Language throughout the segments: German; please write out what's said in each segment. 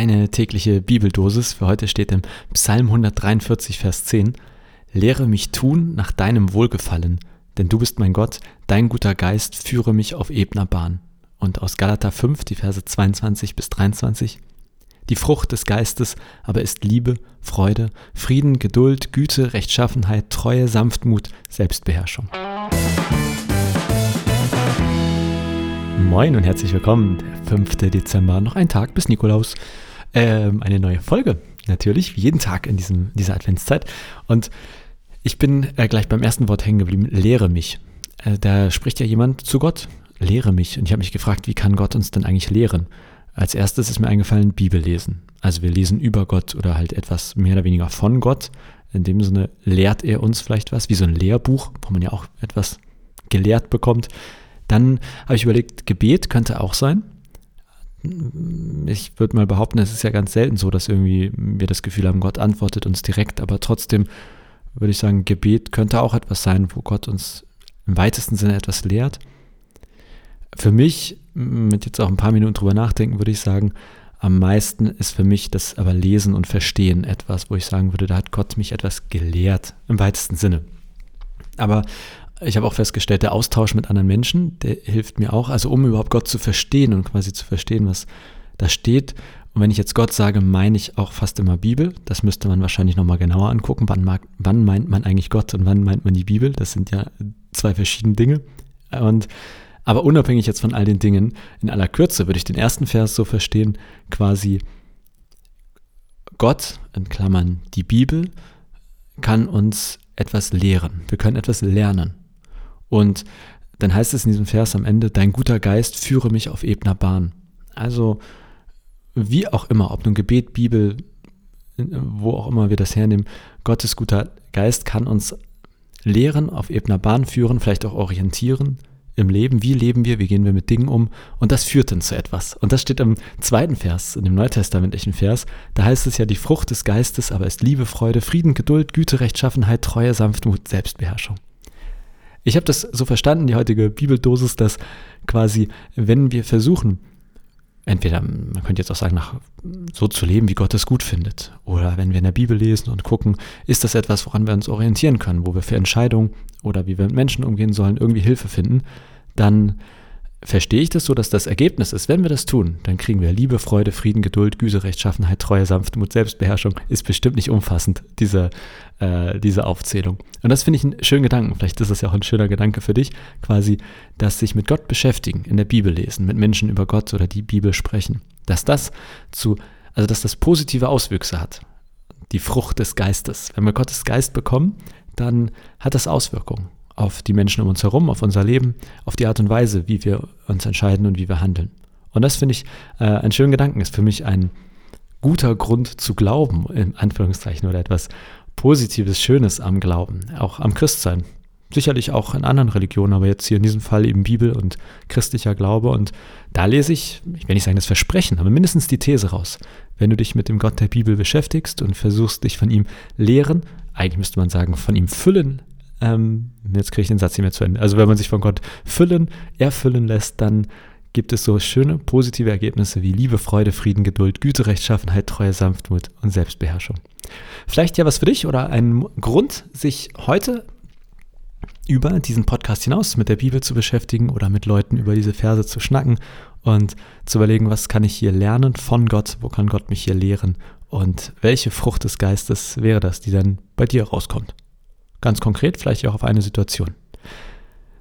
deine tägliche Bibeldosis. Für heute steht im Psalm 143, Vers 10. Lehre mich tun nach deinem Wohlgefallen, denn du bist mein Gott, dein guter Geist führe mich auf ebner Bahn. Und aus Galater 5, die Verse 22 bis 23. Die Frucht des Geistes aber ist Liebe, Freude, Frieden, Geduld, Güte, Rechtschaffenheit, Treue, Sanftmut, Selbstbeherrschung. Moin und herzlich willkommen. Der 5. Dezember, noch ein Tag bis Nikolaus. Ähm, eine neue Folge, natürlich, wie jeden Tag in diesem, dieser Adventszeit. Und ich bin äh, gleich beim ersten Wort hängen geblieben, lehre mich. Äh, da spricht ja jemand zu Gott, lehre mich. Und ich habe mich gefragt, wie kann Gott uns denn eigentlich lehren? Als erstes ist mir eingefallen, Bibel lesen. Also wir lesen über Gott oder halt etwas mehr oder weniger von Gott. In dem Sinne lehrt er uns vielleicht was, wie so ein Lehrbuch, wo man ja auch etwas gelehrt bekommt. Dann habe ich überlegt, Gebet könnte auch sein. Ich würde mal behaupten, es ist ja ganz selten so, dass irgendwie wir das Gefühl haben, Gott antwortet uns direkt, aber trotzdem würde ich sagen, Gebet könnte auch etwas sein, wo Gott uns im weitesten Sinne etwas lehrt. Für mich, mit jetzt auch ein paar Minuten drüber nachdenken, würde ich sagen, am meisten ist für mich das aber Lesen und Verstehen etwas, wo ich sagen würde, da hat Gott mich etwas gelehrt, im weitesten Sinne. Aber ich habe auch festgestellt, der Austausch mit anderen Menschen, der hilft mir auch, also um überhaupt Gott zu verstehen und quasi zu verstehen, was da steht. Und wenn ich jetzt Gott sage, meine ich auch fast immer Bibel. Das müsste man wahrscheinlich nochmal genauer angucken. Wann, mag, wann meint man eigentlich Gott und wann meint man die Bibel? Das sind ja zwei verschiedene Dinge. Und aber unabhängig jetzt von all den Dingen, in aller Kürze würde ich den ersten Vers so verstehen, quasi Gott, in Klammern die Bibel, kann uns etwas lehren. Wir können etwas lernen. Und dann heißt es in diesem Vers am Ende, dein guter Geist führe mich auf ebner Bahn. Also wie auch immer, ob nun Gebet, Bibel, wo auch immer wir das hernehmen, Gottes guter Geist kann uns lehren, auf ebner Bahn führen, vielleicht auch orientieren im Leben. Wie leben wir? Wie gehen wir mit Dingen um? Und das führt dann zu etwas. Und das steht im zweiten Vers, in dem neutestamentlichen Vers. Da heißt es ja, die Frucht des Geistes aber ist Liebe, Freude, Frieden, Geduld, Güte, Rechtschaffenheit, Treue, Sanftmut, Selbstbeherrschung. Ich habe das so verstanden, die heutige Bibeldosis, dass quasi, wenn wir versuchen, entweder, man könnte jetzt auch sagen, nach, so zu leben, wie Gott es gut findet, oder wenn wir in der Bibel lesen und gucken, ist das etwas, woran wir uns orientieren können, wo wir für Entscheidungen oder wie wir mit Menschen umgehen sollen, irgendwie Hilfe finden, dann verstehe ich das so, dass das Ergebnis ist, wenn wir das tun, dann kriegen wir Liebe, Freude, Frieden, Geduld, Güte, Rechtschaffenheit, Treue, Sanftmut, Selbstbeherrschung. Ist bestimmt nicht umfassend, diese, äh, diese Aufzählung. Und das finde ich einen schönen Gedanken. Vielleicht ist das ja auch ein schöner Gedanke für dich, quasi, dass sich mit Gott beschäftigen, in der Bibel lesen, mit Menschen über Gott oder die Bibel sprechen. Dass das zu, also dass das positive Auswüchse hat. Die Frucht des Geistes. Wenn wir Gottes Geist bekommen, dann hat das Auswirkungen auf die Menschen um uns herum, auf unser Leben, auf die Art und Weise, wie wir uns entscheiden und wie wir handeln. Und das finde ich äh, einen schönen Gedanken, ist für mich ein guter Grund zu glauben, in Anführungszeichen, oder etwas Positives, Schönes am Glauben, auch am Christsein. Sicherlich auch in anderen Religionen, aber jetzt hier in diesem Fall eben Bibel und christlicher Glaube. Und da lese ich, ich will nicht sagen das Versprechen, aber mindestens die These raus. Wenn du dich mit dem Gott der Bibel beschäftigst und versuchst, dich von ihm lehren, eigentlich müsste man sagen, von ihm füllen ähm, jetzt kriege ich den Satz nicht mehr zu Ende. Also wenn man sich von Gott füllen, erfüllen lässt, dann gibt es so schöne positive Ergebnisse wie Liebe, Freude, Frieden, Geduld, Güte, Rechtschaffenheit, Treue, Sanftmut und Selbstbeherrschung. Vielleicht ja was für dich oder ein Grund, sich heute über diesen Podcast hinaus mit der Bibel zu beschäftigen oder mit Leuten über diese Verse zu schnacken und zu überlegen, was kann ich hier lernen von Gott, wo kann Gott mich hier lehren und welche Frucht des Geistes wäre das, die dann bei dir rauskommt. Ganz konkret, vielleicht auch auf eine Situation.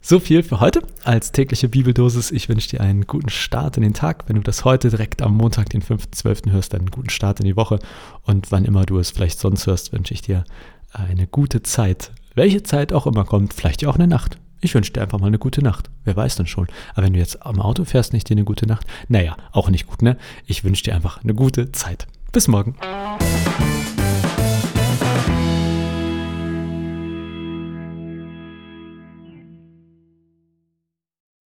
So viel für heute als tägliche Bibeldosis. Ich wünsche dir einen guten Start in den Tag. Wenn du das heute direkt am Montag, den 5.12. hörst, einen guten Start in die Woche. Und wann immer du es vielleicht sonst hörst, wünsche ich dir eine gute Zeit. Welche Zeit auch immer kommt, vielleicht ja auch eine Nacht. Ich wünsche dir einfach mal eine gute Nacht. Wer weiß dann schon. Aber wenn du jetzt am Auto fährst, nicht dir eine gute Nacht? Naja, auch nicht gut, ne? Ich wünsche dir einfach eine gute Zeit. Bis morgen.